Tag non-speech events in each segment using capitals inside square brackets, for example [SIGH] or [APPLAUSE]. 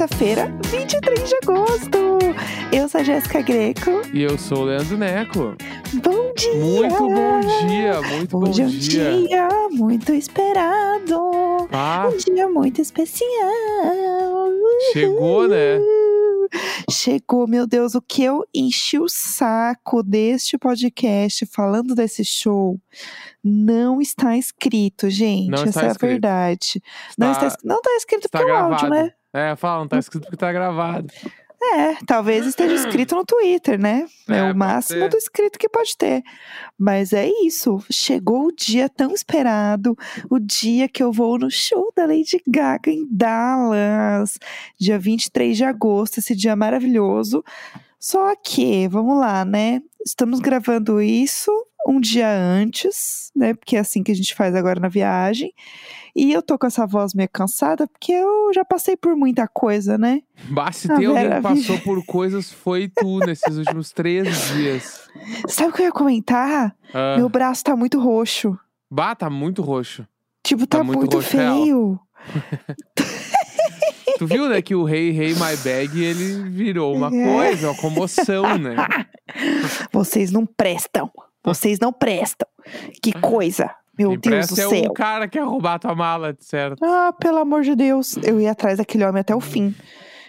terça-feira, 23 de agosto. Eu sou a Jéssica Greco. E eu sou o Leandro Neco. Bom dia! Muito bom dia, muito bom Hoje é um dia. dia muito esperado. Ah, Um dia muito especial. Chegou, né? Chegou, meu Deus, o que eu enchi o saco deste podcast falando desse show não está escrito, gente. Não Essa está é a escrito. verdade. Não está, Está- es- não está escrito está porque é o áudio, gravado. né? É, fala, não tá escrito porque tá gravado. É, talvez esteja escrito no Twitter, né? É, É, o máximo do escrito que pode ter. Mas é isso. Chegou o dia tão esperado, o dia que eu vou no show da Lady Gaga em Dallas, dia 23 de agosto, esse dia maravilhoso. Só que, vamos lá, né? Estamos gravando isso um dia antes, né? Porque é assim que a gente faz agora na viagem. E eu tô com essa voz meio cansada, porque eu já passei por muita coisa, né? Bah, se A tem alguém que passou por coisas, foi tu nesses últimos três dias. Sabe o que eu ia comentar? Ah, Meu braço tá muito roxo. bah, tá muito roxo. Tipo, tá, Tá muito muito, real. feio. [LAUGHS] Tu viu, né, que o Rei Rei My Bag, ele virou uma É. coisa, uma comoção, né? [LAUGHS] Vocês não prestam. Vocês não prestam. Que coisa. Meu Quem Deus do presta é céu. o cara que quer roubar tua mala, certo? Ah, pelo amor de Deus. Eu ia atrás daquele homem até o fim.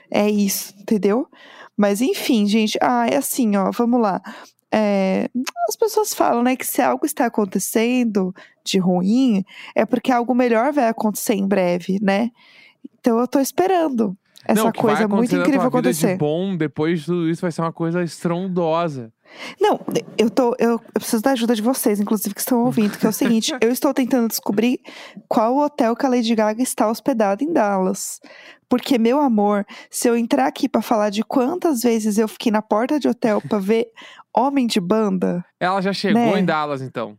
É isso, entendeu? Mas enfim, gente. Ah, é assim, ó. Vamos lá. É, as pessoas falam, né, que se algo está acontecendo de ruim, é porque algo melhor vai acontecer em breve, né? Então eu tô esperando essa não, coisa muito incrível acontecer. De bom, depois de tudo isso, vai ser uma coisa estrondosa. Não, eu tô. Eu, eu preciso da ajuda de vocês, inclusive, que estão ouvindo, que é o seguinte: [LAUGHS] eu estou tentando descobrir qual hotel que a Lady Gaga está hospedada em Dallas. Porque, meu amor, se eu entrar aqui pra falar de quantas vezes eu fiquei na porta de hotel pra ver homem de banda, Ela já chegou Né? em Dallas, então.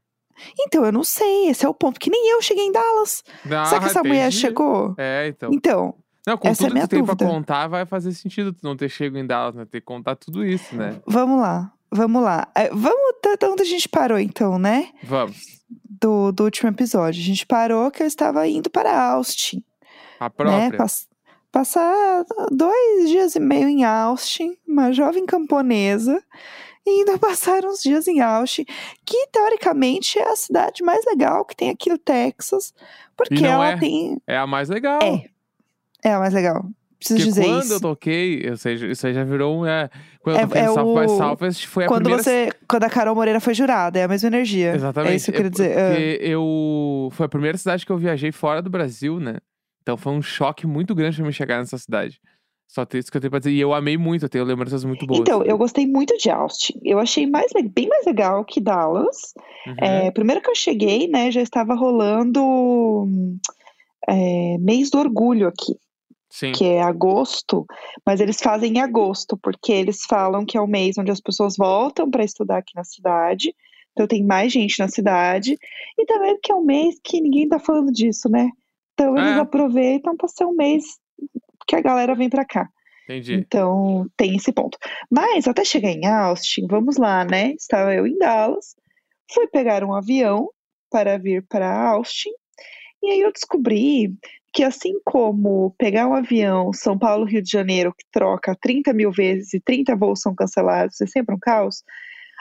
então eu não sei, esse é o ponto, que nem eu cheguei em Dallas. Ah, Será que essa mulher chegou? É, então. Então, Não, com essa é tudo minha que tu tem pra contar, vai fazer sentido tu não ter chego em Dallas, né? Ter que contar tudo isso, né? vamos lá, vamos lá. É, vamos da da onde a gente parou, então, né? Vamos. Do, do último episódio. A gente parou que eu estava indo para Austin. A né? própria. Pass- passar dois dias e meio em Austin, uma jovem camponesa, e indo [LAUGHS] passar uns dias em Austin, que teoricamente é a cidade mais legal que tem aqui no Texas, porque ela é. tem. É a mais legal. É, é a mais legal. Preciso Porque dizer quando isso. eu toquei, ou seja, isso aí já virou um. É, quando eu É- toquei é no South by o- Southwest, foi a Quando primeira. você. Quando a Carol Moreira foi jurada, é a mesma energia. Exatamente. É isso que eu queria dizer. Ah. Porque eu. Foi a primeira cidade que eu viajei fora do Brasil, né? Então foi um choque muito grande pra me chegar nessa cidade. Só isso que eu tenho pra dizer. E eu amei muito, eu tenho lembranças muito boas. Então, eu gostei muito de Austin. Eu achei mais, bem mais legal que Dallas. Uhum. É, primeiro que eu cheguei, né, já estava rolando hum, é, mês do orgulho aqui, Sim. que é agosto, mas eles fazem em agosto, porque eles falam que é o mês onde as pessoas voltam para estudar aqui na cidade, então tem mais gente na cidade, e também porque é um mês que ninguém tá falando disso, né? Então eles É. aproveitam para ser um mês que a galera vem para cá. Entendi. Então, tem esse ponto. Mas até chegar em Austin, vamos lá, né? Estava eu em Dallas, fui pegar um avião para vir para Austin, e aí eu descobri que assim como pegar um avião São Paulo, Rio de Janeiro, que troca 30 mil vezes e 30 voos são cancelados, é sempre um caos,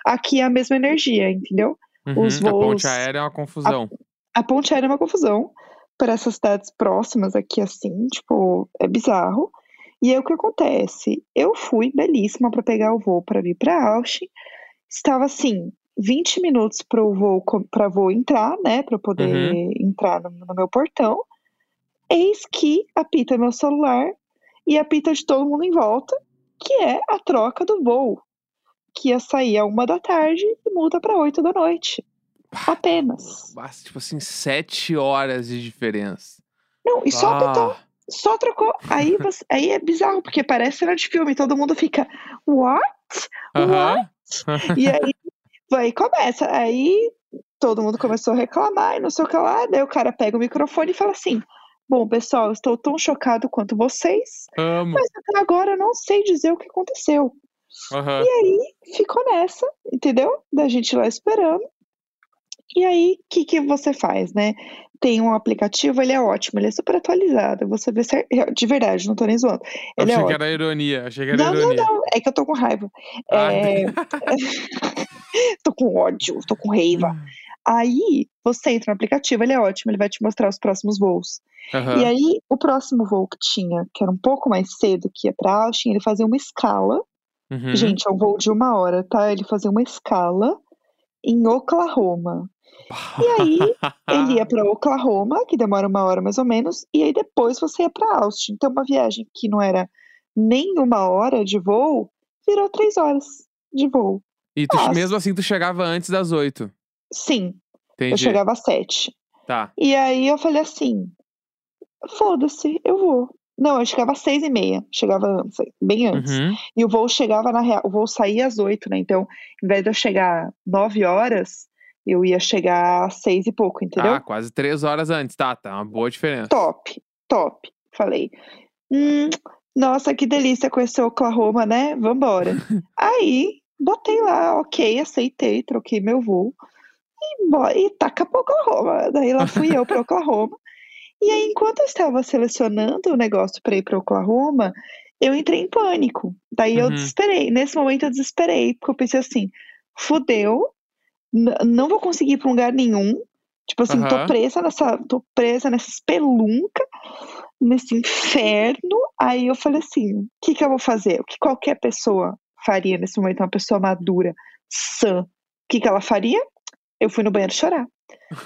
aqui é a mesma energia, entendeu? Uhum, os A voos- ponte aérea é uma confusão. A ponte aérea é uma confusão para essas cidades próximas aqui, assim, tipo, é bizarro. E aí o que acontece? Eu fui belíssima para pegar o voo para vir para Austin. Estava assim, 20 minutos para o voo para voo entrar, né, para poder entrar no, no meu portão. Eis que apita meu celular e apita de todo mundo em volta, que é a troca do voo, que ia sair a uma da tarde e muda para oito da noite. Apenas. Basta, tipo assim, sete horas de diferença. Não, e só apitou. Ah, Só trocou. Aí, [LAUGHS] você- aí é bizarro, porque parece cena de filme. Todo mundo fica, what? Aham. [LAUGHS] E aí, aí começa. Aí todo mundo começou a reclamar e não sei o que lá. Daí o cara pega o microfone e fala assim: Bom, pessoal, estou tão chocado quanto vocês, Amo. mas até agora eu não sei dizer o que aconteceu. Aham. E aí ficou nessa, entendeu? Da gente lá esperando. E aí, o que, que você faz, né? tem um aplicativo, ele é ótimo, ele é super atualizado. Você vê de verdade, não tô nem zoando. Eu Ele é achei que ótimo. era ironia. Achei que era Não, não, ironia. não, é que eu tô com raiva. Ah, É, [LAUGHS] [LAUGHS] tô com ódio, tô com raiva. Aí você entra no aplicativo, ele é ótimo, ele vai te mostrar os próximos voos. Aham. E aí, o próximo voo que tinha, que era um pouco mais cedo, que ia pra Austin, ele fazia uma escala. Uhum. Gente, é um voo de uma hora, tá? Ele fazia uma escala em Oklahoma. E aí, [LAUGHS] ele ia pra Oklahoma, que demora uma hora mais ou menos, e aí depois você ia pra Austin. Então, uma viagem que não era nem uma hora de voo, virou três horas de voo. E tu- mesmo assim, tu chegava antes das oito. Sim, Entendi. eu chegava às sete. Tá. E aí eu falei assim: foda-se, eu vou. Não, eu chegava às seis e meia, chegava antes, bem antes. Uhum. E o voo chegava na real, o voo saía às oito, né? Então, em vez de eu chegar nove horas, eu ia chegar às seis e pouco, entendeu? Ah, quase três horas antes. Tá, tá. Uma boa diferença. Top, top. Falei, hum, nossa, que delícia conhecer Oklahoma, né? Vambora. [LAUGHS] Aí, botei lá, ok, aceitei, troquei meu voo. E, bo- e taca pra Oklahoma. Daí lá fui eu pra Oklahoma. E aí, enquanto eu estava selecionando o negócio pra ir pra Oklahoma, eu entrei em pânico. Daí eu Uhum. desesperei. Nesse momento eu desesperei, porque eu pensei assim, fudeu, não vou conseguir ir pra lugar nenhum. Tipo assim, tô Aham. presa nessa, tô presa nessa espelunca, nesse inferno. Aí eu falei assim, o que que eu vou fazer? O que qualquer pessoa faria nesse momento, uma pessoa madura, sã, o que que ela faria? Eu fui no banheiro chorar.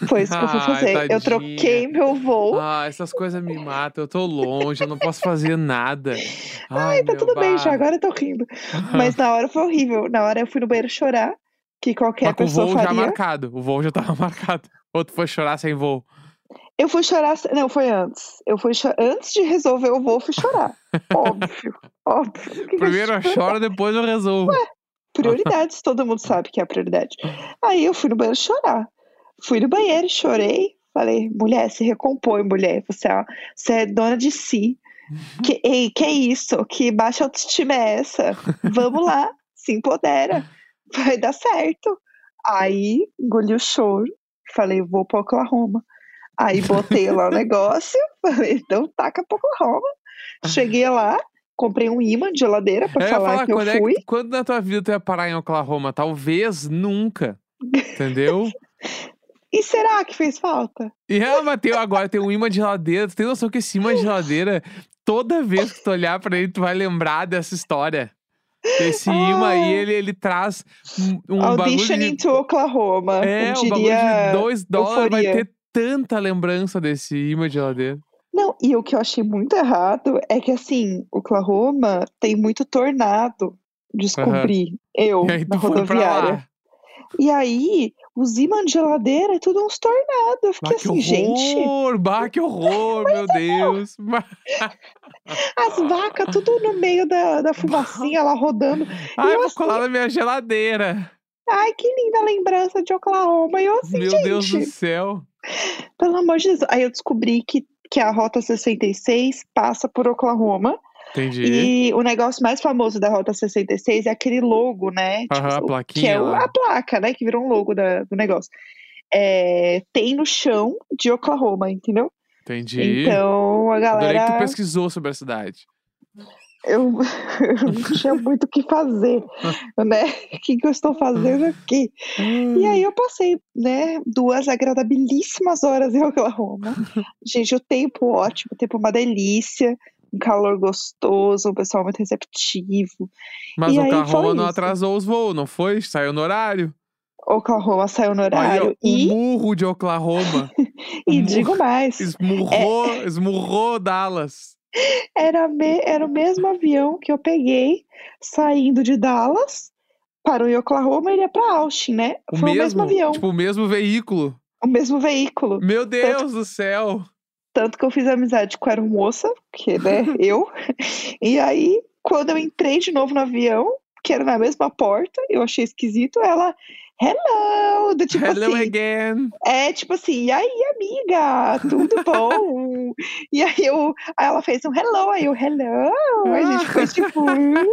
Foi isso que eu fui [LAUGHS] Ai, fazer. Eu tadinha. troquei meu voo. Ah, essas coisas me matam. Eu tô longe, eu não posso fazer nada. Ai, tá meu tudo bem já, agora eu tô rindo. Mas na hora foi horrível. Na hora eu fui no banheiro chorar, que qualquer Mas com o pessoa voo já faria. marcado. O voo já tava [LAUGHS] marcado. Ou tu foi chorar sem voo. Eu fui chorar. Não, foi antes. Eu fui cho- Antes de resolver o voo, eu fui chorar. [LAUGHS] óbvio. Óbvio. Que eu Primeiro eu choro, depois eu resolvo. Prioridades, todo mundo sabe que é a prioridade. Aí eu fui no banheiro chorar. Fui no banheiro, chorei. Falei, mulher, se recompõe, mulher. Você é, você é dona de si. Que, ei, que isso? Que baixa autoestima é essa? Vamos lá, se empodera. Vai dar certo. Aí engoli o choro. Falei, vou pra Oklahoma. Aí botei lá o negócio. Falei, então taca pra Oklahoma. Cheguei lá, comprei um imã de geladeira pra Eu falar, falar, que eu quando, é fui. que, quando na tua vida tu ia parar em Oklahoma? Talvez nunca. Entendeu? [LAUGHS] E será que fez falta? E ah, mas tem, agora tem um imã de geladeira. Tu tem noção que esse imã de geladeira, toda vez que tu olhar pra ele, tu vai lembrar dessa história. Esse imã aí, Ah. ele, ele traz um, um bagulho Audition de, into Oklahoma. É, um bagulho de 2 dólares vai Euforia. ter tanta lembrança desse imã de geladeira. Não, e o que eu achei muito errado é que, assim, Oklahoma tem muito tornado. Descobri, eu, E aí na rodoviária. E aí, os imãs de geladeira é tudo uns tornados. Eu Bah, fiquei que assim, gente, horror! Bah, que horror, meu Deus! Bah, as vacas tudo no meio da, da [LAUGHS] fumacinha lá rodando. Ai, eu vou assim, colar na minha geladeira. ai, que linda lembrança de Oklahoma. E eu assim, Meu gente, Deus do céu. pelo amor de Deus. Aí eu descobri que, que a Rota 66 passa por Oklahoma. Entendi. E o negócio mais famoso da Rota 66 é aquele logo, né? Aham, a Tipo, que plaquinha é o- lá. a placa, né? Que virou um logo da- do negócio. É, tem no chão de Oklahoma, entendeu? Entendi. Então a Adorei que tu galera. pesquisou sobre a cidade. Eu, eu não tinha [LAUGHS] muito o que fazer, né? O que, que eu estou fazendo aqui? E aí eu passei, né, duas agradabilíssimas horas em Oklahoma. Gente, o tempo ótimo, o tempo uma delícia, um calor gostoso, um pessoal muito receptivo. Mas E Oklahoma não isso. atrasou os voos, não foi? Saiu no horário. Oklahoma saiu no horário o e, murro de Oklahoma [LAUGHS] e digo mais, esmurrou, É. esmurrou Dallas. Era, me- era o mesmo avião que eu peguei saindo de Dallas para o Oklahoma e ia para Austin, né? O Foi mesmo, o mesmo avião, tipo, o mesmo veículo. o mesmo veículo. Meu Deus do céu. Tanto que eu fiz amizade com a aeromoça, que, né, [LAUGHS] eu. E aí, quando eu entrei de novo no avião, que era na mesma porta, eu achei esquisito, ela, hello, do tipo Hello assim, again. é tipo assim, e aí, amiga, tudo [LAUGHS] bom? e aí eu, aí ela fez um hello, aí eu, hello, a gente ficou tipo, "Hum."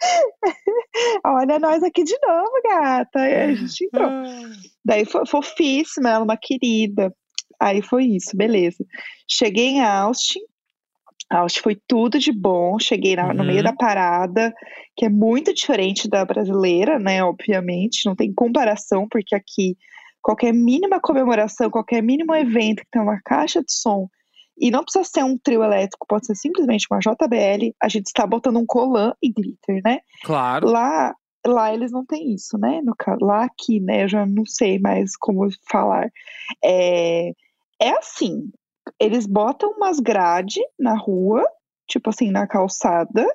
[LAUGHS] olha nós aqui de novo, gata, aí a gente entrou. Ah, Daí foi fofíssima, ela uma querida. Aí foi isso, beleza. Cheguei em Austin, Austin foi tudo de bom. Cheguei na- no meio Uhum. da parada, que é muito diferente da brasileira, né? Obviamente, não tem comparação, porque aqui qualquer mínima comemoração, qualquer mínimo evento que tem uma caixa de som, e não precisa ser um trio elétrico, pode ser simplesmente uma JBL, a gente está botando um colã e glitter, né? Claro. Lá, lá eles não têm isso, né? No lá aqui, né? Eu já não sei mais como falar. É, é assim, eles botam umas grade na rua, tipo assim, na calçada,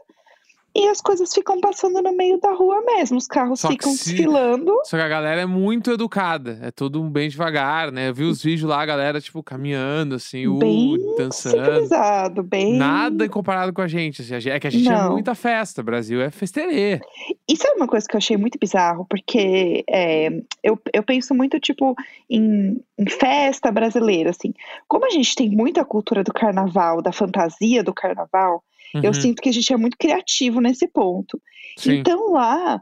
e as coisas ficam passando no meio da rua mesmo. Os carros Só ficam se- desfilando. Só que a galera é muito educada. É tudo bem devagar, né? Eu vi os vídeos lá, a galera, tipo, caminhando, assim, uh, Bem dançando. Civilizado, bem. Nada comparado com a gente. assim, É que a gente é Não. muita festa. Brasil é festerê. Isso é uma coisa que eu achei muito bizarro, porque é, eu, eu penso muito, tipo, em, em festa brasileira, assim. Como a gente tem muita cultura do carnaval, da fantasia do carnaval, eu Uhum, sinto que a gente é muito criativo nesse ponto. Sim. Então lá,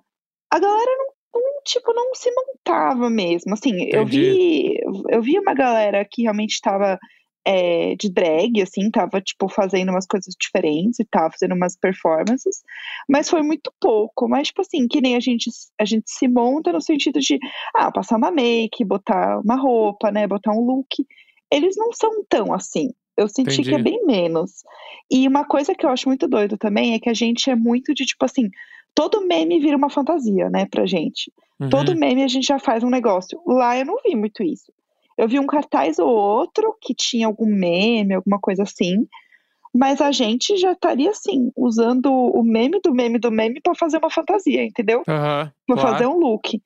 a galera não, não, tipo, não se montava mesmo. Assim, eu vi, eu vi uma galera que realmente estava é, de drag, assim, tava, tipo, fazendo umas coisas diferentes e tava fazendo umas performances, mas foi muito pouco. Mas, tipo assim, que nem a gente, a gente se monta no sentido de, ah, passar uma make, botar uma roupa, né, botar um look. Eles não são tão assim. Eu senti que é Entendi. bem menos. E uma coisa que eu acho muito doido também é que a gente é muito de, tipo assim, todo meme vira uma fantasia, né, pra gente. Todo Uhum. meme a gente já faz um negócio. Lá eu não vi muito isso. Eu vi um cartaz ou outro que tinha algum meme, alguma coisa assim. Mas a gente já estaria assim, usando o meme do meme do meme pra fazer uma fantasia, entendeu? Aham, Pra claro. fazer um look.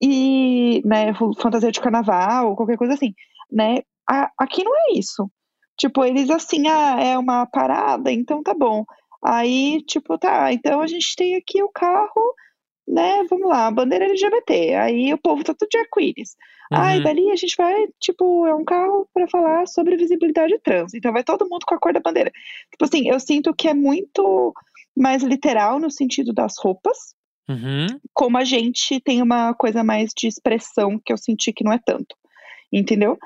E, né, fantasia de carnaval, qualquer coisa assim, né? A- aqui não é isso. Tipo, eles assim, ah, é uma parada, então tá bom. Aí, tipo, tá, então a gente tem aqui o carro, né? Vamos lá, bandeira LGBT. Aí o povo tá tudo de arco-íris. Ai, Uhum. dali a gente vai, tipo, é um carro pra falar sobre visibilidade trans. Então vai todo mundo com a cor da bandeira. Tipo assim, eu sinto que é muito mais literal no sentido das roupas, Uhum. como a gente tem uma coisa mais de expressão que eu senti que não é tanto. Entendeu?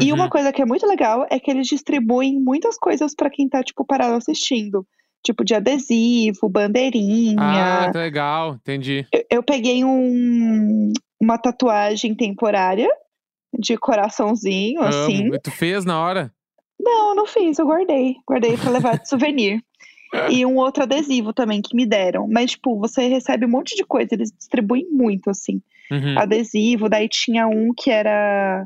E uma Uhum. coisa que é muito legal é que eles distribuem muitas coisas pra quem tá, tipo, parado assistindo. Tipo, de adesivo, bandeirinha. Ah, tá legal. Entendi. Eu, eu peguei um, uma tatuagem temporária de coraçãozinho, assim. Amo. E tu fez na hora? Não, não fiz, eu guardei. Guardei pra levar de souvenir. [LAUGHS] E um outro adesivo também que me deram. Mas, tipo, você recebe um monte de coisa, eles distribuem muito, assim. Uhum. Adesivo, daí tinha um que era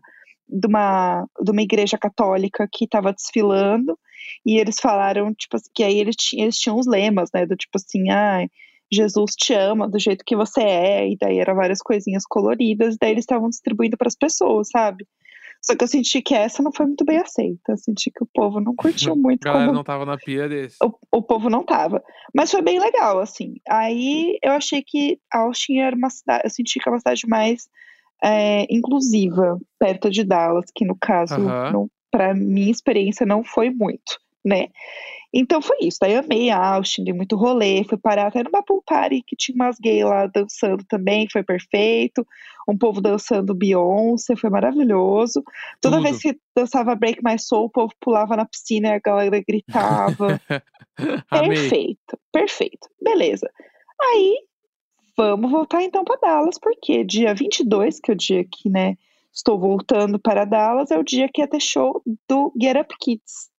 de uma, de uma igreja católica que tava desfilando. E eles falaram, tipo assim, que aí eles, tinham eles tinham os lemas, né? Do tipo assim, ah, Jesus te ama do jeito que você é. E daí eram várias coisinhas coloridas. Daí eles estavam distribuindo pras pessoas, sabe? Só que eu senti que essa não foi muito bem aceita. Eu senti que o povo não curtiu muito A galera como não tava na pia desse. o, o povo não tava. Mas foi bem legal, assim. Aí eu achei que Austin era uma cidade, eu senti que é uma cidade mais é, inclusiva, perto de Dallas, que no caso, não, pra minha experiência, não foi muito, né? Então foi isso. Daí eu amei Austin, dei muito rolê, fui parar até numa pool party que tinha umas gays lá dançando também, que foi perfeito. Um povo dançando Beyoncé, foi maravilhoso. Toda Tudo. vez que dançava Break My Soul, o povo pulava na piscina e a galera gritava. [LAUGHS] Perfeito, perfeito. Beleza. Aí, vamos voltar então para Dallas, porque dia 22, que é o dia que, né, estou voltando para Dallas, é o dia que ia ter show do Get Up Kids,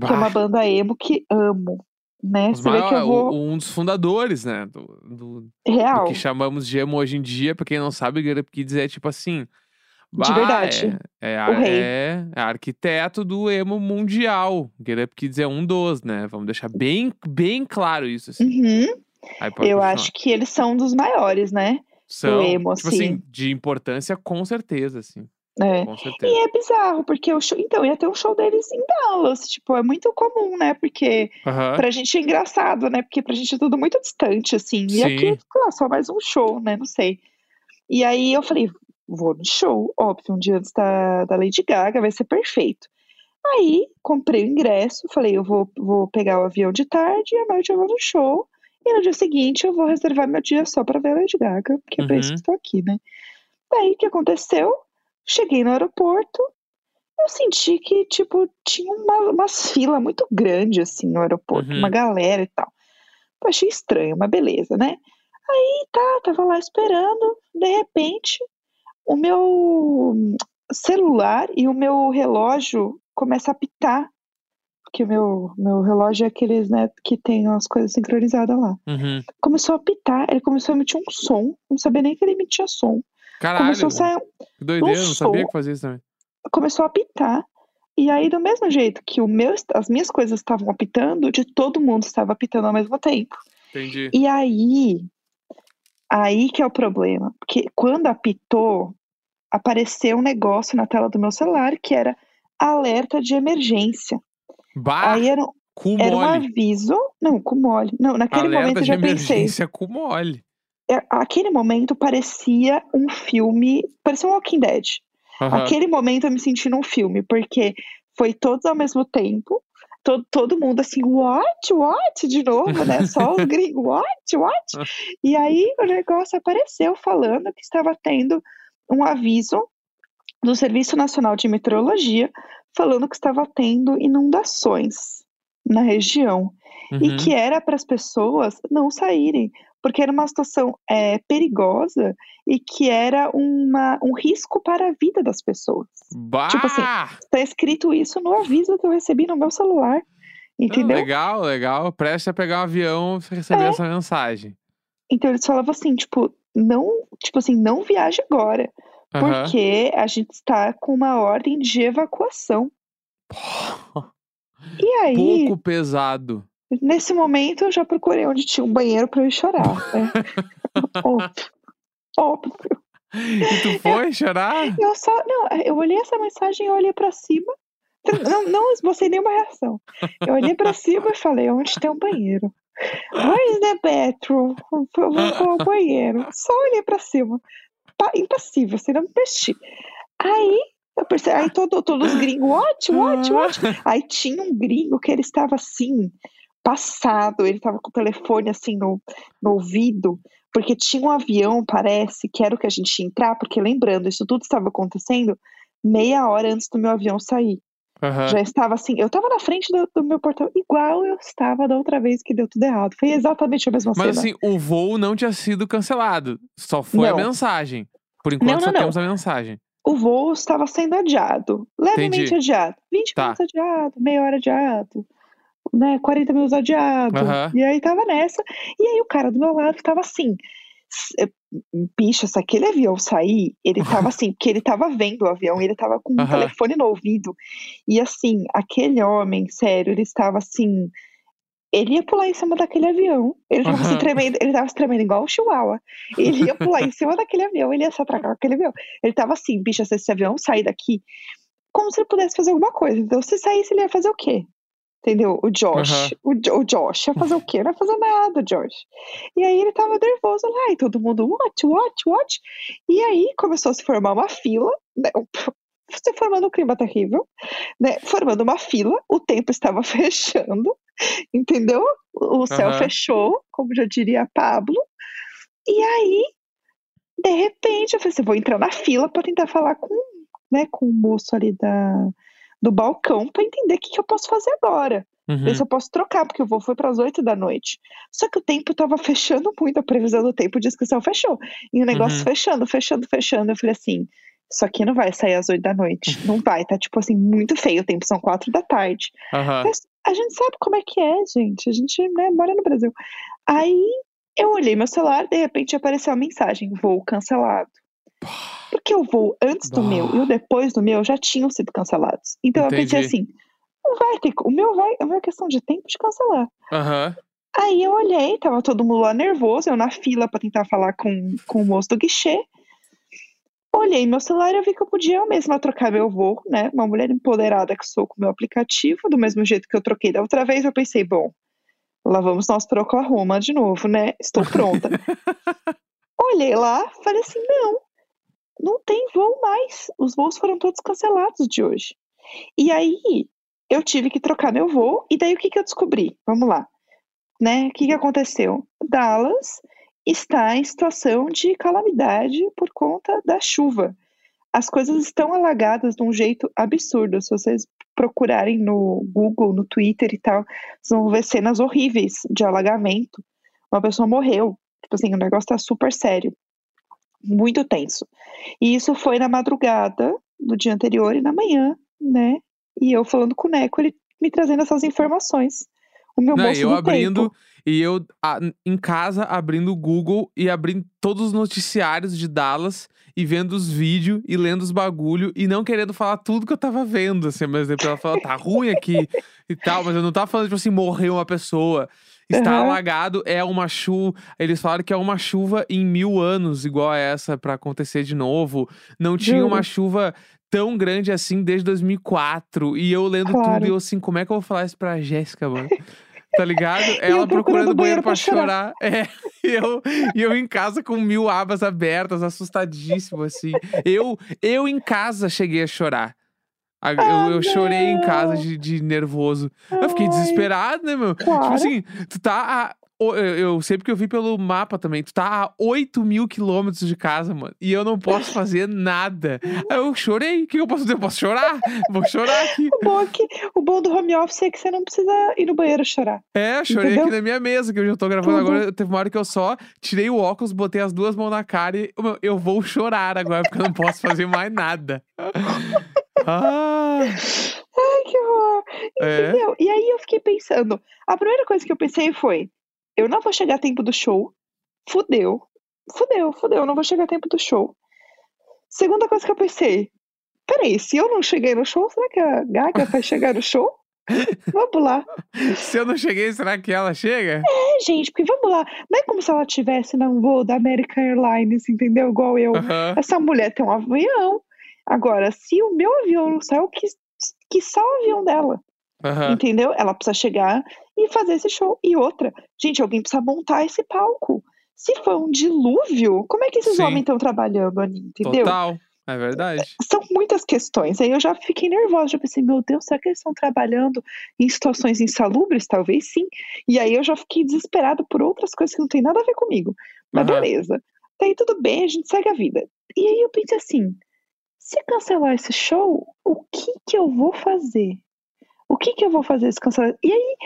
que é uma Bah, banda emo que amo, né? Você vê que maior- eu vou um dos fundadores, né? Do, do, do real. que chamamos de emo hoje em dia. Pra quem não sabe, o Get Up Kids é tipo assim. De bah, verdade. É, é, O a- rei. é, é arquiteto do emo mundial. Get Up Kids é um dos, né? Vamos deixar bem, bem claro isso. Assim. Uhum. Eu continuar. acho que eles são um dos maiores, né? São, emo, tipo assim. assim, de importância, com certeza, assim. É. Com certeza. E é bizarro, porque o show. Então, ia ter um show deles em Dallas. Tipo, é muito comum, né? Porque Aham. Pra gente é engraçado, né? Porque pra gente é tudo muito distante, assim. E aqui, Sim. sei lá, só mais um show, né? Não sei. E aí eu falei, vou no show, óbvio, um dia antes da, da Lady Gaga, vai ser perfeito. Aí comprei o ingresso, falei, eu vou, vou pegar o avião de tarde e à noite eu vou no show. E no dia seguinte eu vou reservar meu dia só pra ver a Lady Gaga, porque é pra isso Uhum. que estou aqui, né? Daí o que aconteceu? Cheguei no aeroporto eu senti que, tipo, tinha uma, umas filas muito grandes, assim, no aeroporto, Uhum. uma galera e tal. Eu achei estranho, mas beleza, né? Aí tá, tava lá esperando, de repente, o meu celular e o meu relógio começam a apitar. Porque o meu, meu relógio é aqueles, né, que tem as coisas sincronizadas lá. Uhum. Começou a apitar, ele começou a emitir um som, não sabia nem que ele emitia som. Caralho, Começou a sair, que doideira, não sabia som. que fazia isso também. começou a apitar. E aí, do mesmo jeito que o meu, as minhas coisas estavam apitando, de todo mundo estava apitando ao mesmo tempo. Entendi. E aí, aí que é o problema. Porque quando apitou, apareceu um negócio na tela do meu celular que era alerta de emergência. Bah, aí era, cu era um aviso. Não, com mole. Não, naquele Alerta momento eu já pensei. cu mole. é, Aquele momento parecia um filme. Parecia um Walking Dead. Aham. Aquele momento eu me senti num filme, porque foi todos ao mesmo tempo, todo, todo mundo assim, what, what, de novo, né? Só os [LAUGHS] gringos, what, what? E aí o negócio apareceu falando que estava tendo um aviso do Serviço Nacional de Meteorologia falando que estava tendo inundações na região e Uhum. que era para as pessoas não saírem, porque era uma situação é, perigosa e que era uma, um risco para a vida das pessoas. Bah! tipo assim, Está escrito isso no aviso que eu recebi no meu celular, Ah, entendeu? legal, legal. Preste a pegar um avião e receber É. essa mensagem. Então eles falavam assim, tipo, não, tipo assim, não viaje agora, Porque a gente está com uma ordem de evacuação. [LAUGHS] E aí, Pouco pesado. nesse momento, eu já procurei onde tinha um banheiro para eu chorar. Né? [LAUGHS] Óbvio. Óbvio. E tu foi chorar? Eu só, não, eu olhei essa mensagem e olhei pra cima. Não, não esbocei nenhuma reação. Eu olhei pra cima e falei, onde tem um banheiro? Where is the bathroom? Eu vou ao banheiro. Só olhei pra cima. Pa- impassível, sem não me mexer. Aí, eu percebi, aí todo, todos os gringos, what, what, what? Aí tinha um gringo que ele estava assim, passado, ele estava com o telefone assim no, no ouvido, porque tinha um avião, parece, que era o que a gente ia entrar, porque lembrando, isso tudo estava acontecendo meia hora antes do meu avião sair. Aham. Já estava assim, eu estava na frente do, do meu portão, igual eu estava da outra vez que deu tudo errado. Foi exatamente a mesma Mas cena. assim, o voo não tinha sido cancelado. Só foi a Não. mensagem. Por enquanto Não, só não, não. temos a mensagem. O voo estava sendo adiado, levemente Entendi. adiado. 20 Tá. minutos adiado, meia hora adiado, né? 40 minutos adiado. Aham. E aí tava nessa. E aí o cara do meu lado tava assim. Eh, Bicho, se aquele avião sair, ele [LAUGHS] tava assim, porque ele tava vendo o avião, ele tava com um Aham. telefone no ouvido. E assim, aquele homem, sério, ele estava assim. Ele ia pular em cima daquele avião. Ele tava se Aham. tremendo, ele tava se tremendo igual o Chihuahua. Ele ia pular em [LAUGHS] cima daquele avião, ele ia se atracar com aquele avião. Ele tava assim, bicho, se esse avião sair daqui, como se ele pudesse fazer alguma coisa. Então, se saísse, ele ia fazer o quê? Entendeu? O Josh. Aham. O, o Josh ia fazer o quê? Não ia fazer nada, Josh. E aí ele tava nervoso lá, e todo mundo, what, what, what? E aí começou a se formar uma fila, né? Se formando um clima terrível, né? Formando uma fila, o tempo estava [LAUGHS] fechando, entendeu? O céu Aham. fechou, como já diria Pablo. E aí, de repente, eu falei assim, vou entrar na fila para tentar falar com, né, com o moço ali da, do balcão para entender o que, que eu posso fazer agora. Uhum. Ver se eu posso trocar, porque o voo foi para as 8 da noite. Só que o tempo estava fechando muito, a previsão do tempo de inscrição fechou. E o negócio Uhum. fechando, fechando, fechando. Eu falei assim: isso aqui não vai sair às 8 da noite. [LAUGHS] Não vai, tá tipo assim, muito feio. O tempo são 4 da tarde. Aham. Mas a gente sabe como é que é, gente. A gente né, mora no Brasil. Aí eu olhei meu celular, de repente apareceu a mensagem: voo cancelado. Porque o voo antes do meu e o depois do meu já tinham sido cancelados. Então eu pensei Entendi. assim: não vai ter. O meu vai. É uma questão de tempo de cancelar. Aham. Aí eu olhei, tava todo mundo lá nervoso, eu na fila pra tentar falar com, com o moço do guichê. Olhei meu celular e eu vi que eu podia eu mesma trocar meu voo, né? Uma mulher empoderada que sou com o meu aplicativo, do mesmo jeito que eu troquei da outra vez, eu pensei, bom, lá vamos nós para Oklahoma de novo, né? Estou pronta. [LAUGHS] Olhei lá, falei assim, não, não tem voo mais. Os voos foram todos cancelados de hoje. E aí, eu tive que trocar meu voo, e daí o que, que eu descobri? Vamos lá. Né? O que, que aconteceu? Dallas está em situação de calamidade por conta da chuva. as coisas estão alagadas de um jeito absurdo. Se vocês procurarem no Google, no Twitter e tal, vocês vão ver cenas horríveis de alagamento. Uma pessoa morreu. Tipo assim, o negócio tá super sério. Muito tenso. E isso foi na madrugada, no dia anterior e na manhã, né? E eu falando com o Neco, ele me trazendo essas informações. O meu Não, eu do abrindo tempo. e eu a- em casa abrindo o Google e abrindo todos os noticiários de Dallas e vendo os vídeos e lendo os bagulho e não querendo falar tudo que eu tava vendo, assim, mas depois ela falou, tá ruim aqui [LAUGHS] e tal, mas eu não tava falando, tipo assim, morreu uma pessoa. Está Aham. alagado, é uma chuva. Eles falaram que é uma chuva em mil anos, igual a essa, pra acontecer de novo. Não tinha uma Juro. chuva tão grande assim desde 2004. E eu lendo tudo, Claro. e eu assim, como é que eu vou falar isso pra Jéssica, mano? Tá ligado? [LAUGHS] Ela procurando procurando o banheiro pra pra chorar. [LAUGHS] É, e eu, e eu em casa com mil abas abertas, assustadíssimo, assim. Eu, eu em casa cheguei a chorar. A- Eu, Ah, eu chorei em casa de, de nervoso. Eu fiquei desesperado, né, meu? Tipo Claro. assim, tu tá Eu, eu sei porque eu vi pelo mapa também. Tu tá a 8 mil quilômetros de casa, mano. E eu não posso fazer nada. [LAUGHS] Aí eu chorei. O que eu posso fazer? Eu posso chorar? Vou chorar aqui. [LAUGHS] O bom, é que, o bom do home office é que você não precisa ir no banheiro chorar. É, chorei aqui Entendeu? na minha mesa, que eu já tô gravando Tudo. agora. Teve uma hora que eu só tirei o óculos, botei as duas mãos na cara e eu vou chorar agora, porque eu não posso fazer mais nada. [LAUGHS] Ah, Ai, que horror! é. Entendeu? E aí eu fiquei pensando. A primeira coisa que eu pensei foi: eu não vou chegar a tempo do show. Fudeu. Fudeu, fudeu, eu não vou chegar a tempo do show. Segunda coisa que eu pensei: peraí, se eu não cheguei no show, será que a Gaga vai chegar no show? [LAUGHS] Vamos lá. Se eu não cheguei, será que ela chega? É, gente, porque vamos lá. Não é como se ela tivesse num voo da American Airlines, entendeu? Igual eu. Aham. Essa mulher tem um avião. Agora, se o meu avião não saiu, que, que só o avião dela. Aham. Entendeu? Ela precisa chegar e fazer esse show. E outra, gente, alguém precisa montar esse palco. Se for um dilúvio, como é que esses Sim. homens estão trabalhando ali, entendeu? Total. É verdade. São muitas questões. Aí eu já fiquei nervosa, já pensei, meu Deus, será que eles estão trabalhando em situações insalubres? Talvez sim. E aí eu já fiquei desesperada por outras coisas que não tem nada a ver comigo. Mas Aham. beleza. Daí tudo bem, a gente segue a vida. E aí eu pensei assim, se cancelar esse show, o que que eu vou fazer? O que que eu vou fazer se cancelar? E aí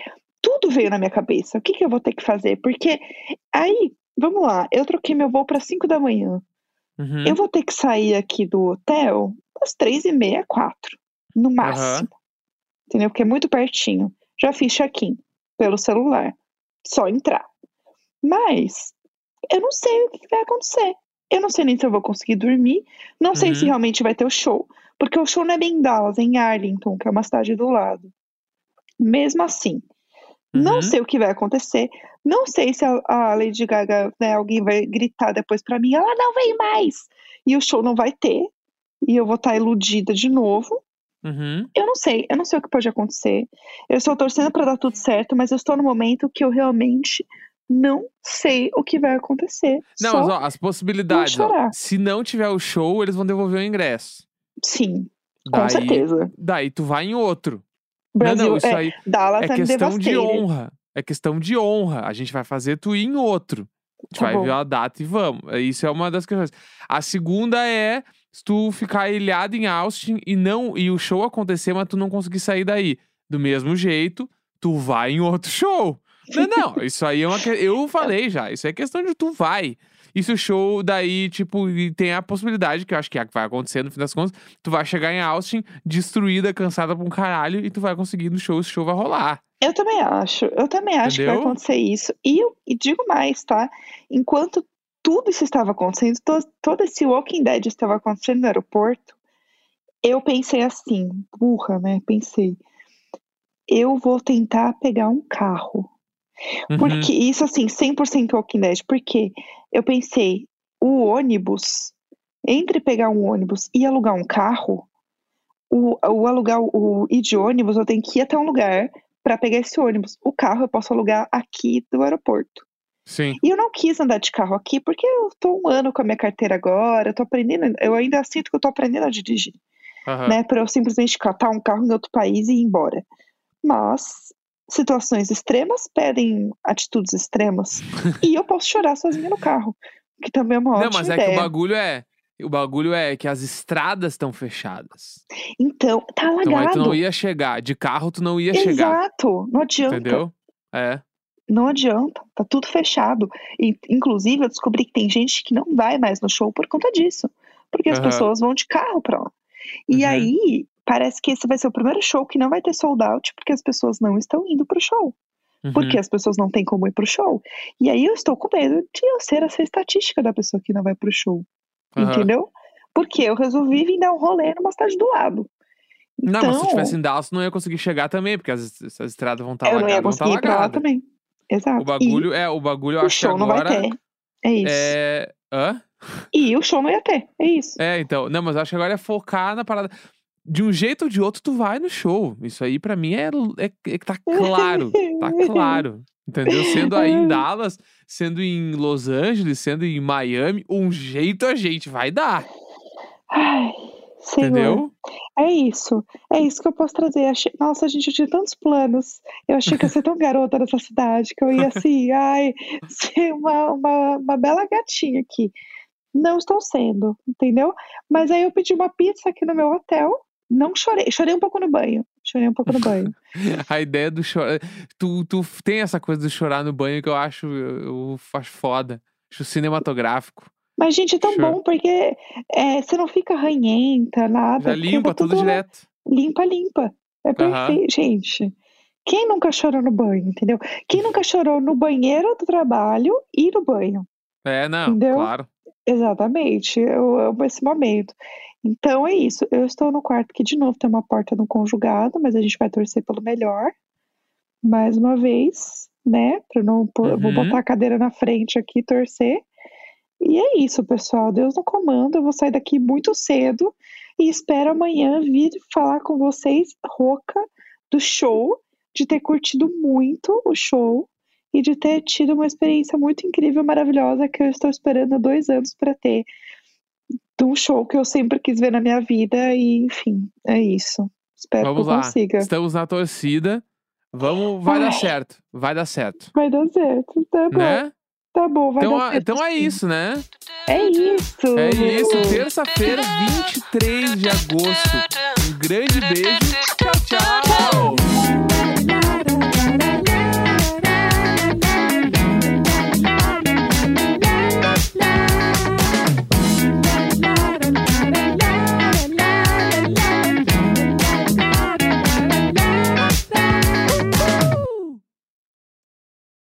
tudo veio na minha cabeça. O que que eu vou ter que fazer? Porque aí, vamos lá, eu troquei meu voo para 5 da manhã. Uhum. Eu vou ter que sair aqui do hotel às três e meia, quatro, no máximo. Entendeu? Porque é muito pertinho. Já fiz check-in pelo celular. Só entrar. Mas eu não sei o que vai acontecer. Eu não sei nem se eu vou conseguir dormir. Não sei se Uhum. realmente vai ter o show. Porque o show não é bem em Dallas, é em Arlington, que é uma cidade do lado. Mesmo assim, não Uhum. sei o que vai acontecer. Não sei se a, a Lady Gaga, né, alguém vai gritar depois pra mim, ela não vem mais. E o show não vai ter. E eu vou estar iludida de novo. Uhum. Eu não sei, eu não sei o que pode acontecer. Eu estou torcendo pra dar tudo certo, mas eu estou no momento que eu realmente não sei o que vai acontecer. Não, Só mas ó, as possibilidades. ó, se não tiver o show, eles vão devolver o ingresso. Sim, com Daí, certeza. daí tu vai em outro. Brasil, não, não, isso é, aí Dallas é é questão de honra. É questão de honra. A gente vai fazer tu ir em outro. A gente Tá vai bom. ver a data e vamos. Isso é uma das questões. A segunda é se tu ficar ilhado em Austin e não e o show acontecer, mas tu não conseguir sair daí. Do mesmo jeito, tu vai em outro show. Não, não, [LAUGHS] isso aí é uma. que- Eu falei já, isso é questão de tu vai. E se o show daí, tipo, e tem a possibilidade, que eu acho que é a que vai acontecer no fim das contas, tu vai chegar em Austin destruída, cansada pra um caralho, e tu vai conseguir no show, esse show vai rolar. Eu também acho, eu também acho que vai Entendeu? acontecer isso. E eu e digo mais, tá? Enquanto tudo isso estava acontecendo, to- todo esse Walking Dead estava acontecendo no aeroporto, eu pensei assim, burra, né? Pensei, eu vou tentar pegar um carro. Uhum. Porque isso, assim, 100% Walking Dead. Porque eu pensei, o ônibus, entre pegar um ônibus e alugar um carro, o, o alugar o, ir de ônibus, eu tenho que ir até um lugar para pegar esse ônibus. O carro eu posso alugar aqui do aeroporto. Sim. E eu não quis andar de carro aqui porque eu tô um ano com a minha carteira agora, eu tô aprendendo, eu ainda sinto que eu tô aprendendo a dirigir, aham. né? Para eu simplesmente catar um carro em outro país e ir embora. Mas situações extremas pedem atitudes extremas [LAUGHS] e eu posso chorar sozinha no carro, que também é uma Não, ótima mas é que o bagulho é. O bagulho é que as estradas estão fechadas. Então, tá Então aí tu alagado. não ia chegar. De carro tu não ia chegar. Exato, não adianta. Entendeu? É. Não adianta, tá tudo fechado. E, inclusive, eu descobri que tem gente que não vai mais no show por conta disso. Porque as pessoas vão de carro pra lá. E Uhum. aí, parece que esse vai ser o primeiro show que não vai ter sold out, porque as pessoas não estão indo pro show. Uhum. Porque as pessoas não têm como ir pro show. E aí eu estou com medo de eu ser essa estatística da pessoa que não vai pro show. Aham. Entendeu? Porque eu resolvi vir dar um rolê numa cidade do lado. Não, mas se tu Então, tivesse em Dallas, não ia conseguir chegar também, porque as, as estradas vão estar eu não ia estar conseguir ir pra lá também. Exato. O bagulho, é, o bagulho eu e o acho que show não vai agora ter. É isso. é. Hã? E o show não ia ter. É isso. É, então. Não, mas eu acho que agora é focar na parada. De um jeito ou de outro, tu vai no show. Isso aí, pra mim, é, é, é que tá claro. Tá claro. Entendeu? Sendo aí em [LAUGHS] Dallas, sendo em Los Angeles, sendo em Miami, um jeito a gente vai dar. Ai, Senhor. Entendeu? É isso. É isso que eu posso trazer. Achei- Nossa, gente, eu tinha tantos planos. Eu achei que ia ser tão garota nessa cidade, que eu ia assim, [LAUGHS] ai, ser uma, uma, uma bela gatinha aqui. Não estou sendo, entendeu? Mas aí eu pedi uma pizza aqui no meu hotel. Não chorei. Chorei um pouco no banho. Chorei um pouco no banho. [LAUGHS] A ideia do chorar. Tu, tu tem essa coisa de chorar no banho que eu acho, eu acho foda. Acho cinematográfico. Mas, gente, é tão Choro. bom porque é, você não fica ranhenta, nada. Já limpa tudo tudo direto. Limpa, limpa. É perfeito, gente. Quem nunca chorou no banho, entendeu? Quem nunca chorou no banheiro do trabalho e no banho? É, não, Entendeu? claro. Exatamente. Eu amo esse momento. Então é isso. Eu estou no quarto que, de novo, tem uma porta no conjugado, mas a gente vai torcer pelo melhor. Mais uma vez, né? Pra não pôr- eu Vou Uhum. botar a cadeira na frente aqui e torcer. E é isso, pessoal. Deus no comando. Eu vou sair daqui muito cedo e espero amanhã vir falar com vocês, rouca, do show, de ter curtido muito o show e de ter tido uma experiência muito incrível, maravilhosa, que eu estou esperando há dois anos para ter. De um show que eu sempre quis ver na minha vida, e enfim, é isso. Espero Vamos que eu lá. consiga. Estamos na torcida. Vamos, vai dar Ai. certo. Vai dar certo. Vai dar certo. Tá bom, Né? tá bom, vai Então, dar certo. então é isso, né? É isso. É isso. Terça-feira, 23 de agosto. Um grande beijo